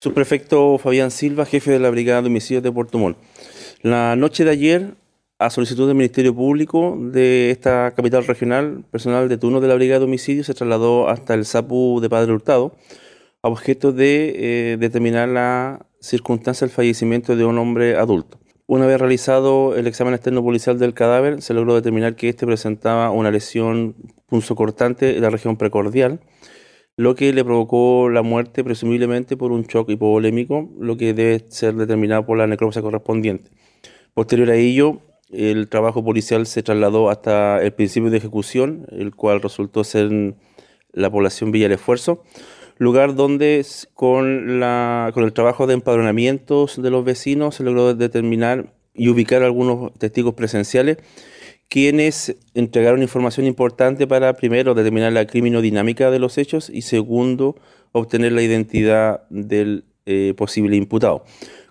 Subprefecto Fabián Silva, jefe de la Brigada de Homicidios de Puerto Montt. La noche de ayer, a solicitud del Ministerio Público de esta capital regional, personal de turno de la Brigada de Homicidios se trasladó hasta el SAPU de Padre Hurtado a objeto de eh, determinar la circunstancia del fallecimiento de un hombre adulto. Una vez realizado el examen externo policial del cadáver, se logró determinar que éste presentaba una lesión punzocortante en la región precordial, lo que le provocó la muerte presumiblemente por un shock hipovolémico, lo que debe ser determinado por la necropsia correspondiente. Posterior a ello, el trabajo policial se trasladó hasta el principio de ejecución, el cual resultó ser la población Villa del Esfuerzo, lugar donde con, la, con el trabajo de empadronamientos de los vecinos se logró determinar y ubicar algunos testigos presenciales quienes entregaron información importante para, primero, determinar la criminodinámica de los hechos y, segundo, obtener la identidad del eh, posible imputado.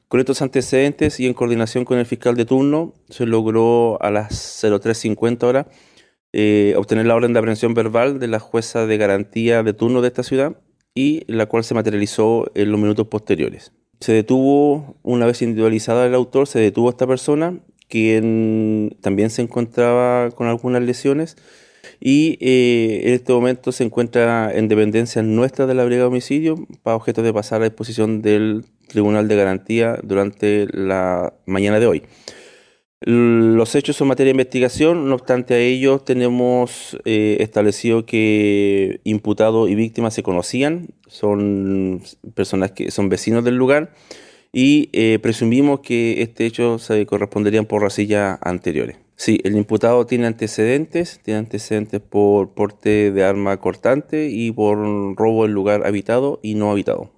Con estos antecedentes y en coordinación con el fiscal de turno, se logró a las 03.50 horas eh, obtener la orden de aprehensión verbal de la jueza de garantía de turno de esta ciudad y la cual se materializó en los minutos posteriores. Se detuvo, una vez individualizada el autor, se detuvo a esta persona quien también se encontraba con algunas lesiones y eh, en este momento se encuentra en dependencia nuestra de la Brigada de Homicidio para objeto de pasar a disposición del Tribunal de Garantía durante la mañana de hoy. Los hechos son materia de investigación, no obstante a ello tenemos eh, establecido que imputado y víctima se conocían, son personas que son vecinos del lugar y eh, presumimos que este hecho se corresponderían por rasillas anteriores. Sí, el imputado tiene antecedentes, tiene antecedentes por porte de arma cortante y por robo en lugar habitado y no habitado.